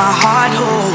my heart whole